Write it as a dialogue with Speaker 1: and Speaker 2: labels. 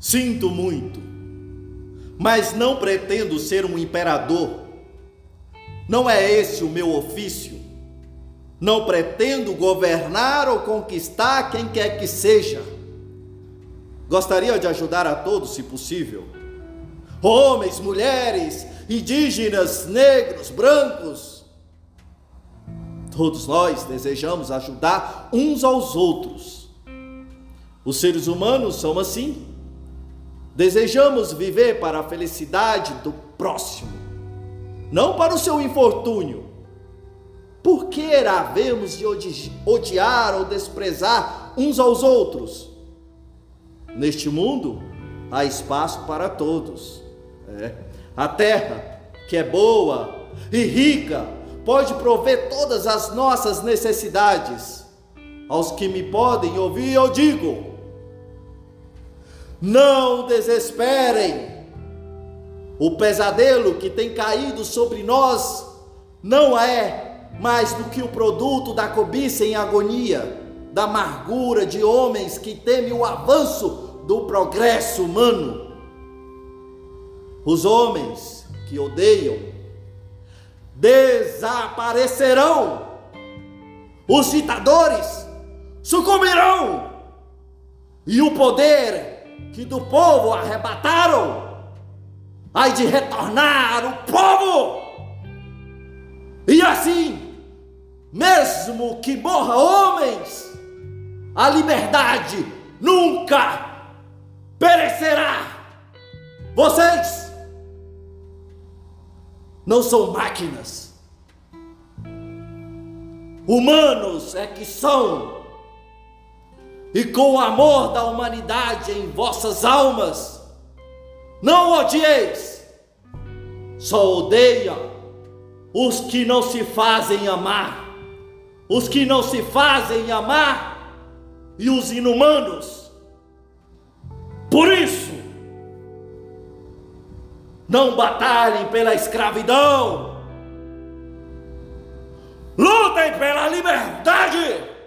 Speaker 1: Sinto muito, mas não pretendo ser um imperador. Não é esse o meu ofício. Não pretendo governar ou conquistar quem quer que seja. Gostaria de ajudar a todos, se possível. Homens, mulheres, indígenas, negros, brancos. Todos nós desejamos ajudar uns aos outros. Os seres humanos são assim. Desejamos viver para a felicidade do próximo, não para o seu infortúnio. Por que havemos de odiar ou desprezar uns aos outros? Neste mundo há espaço para todos. É. A terra, que é boa e rica, pode prover todas as nossas necessidades. Aos que me podem ouvir, eu digo: não desesperem. O pesadelo que tem caído sobre nós não é mais do que o produto da cobiça em agonia, da amargura de homens que temem o avanço do progresso humano. Os homens que odeiam desaparecerão. Os ditadores sucumbirão. E o poder que do povo arrebataram, ai de retornar o povo. E assim, mesmo que morra homens, a liberdade nunca perecerá. Vocês não são máquinas. Humanos é que são e com o amor da humanidade em vossas almas. Não odieis, só odeia os que não se fazem amar, os que não se fazem amar e os inumanos. Por isso, não batalhem pela escravidão, lutem pela liberdade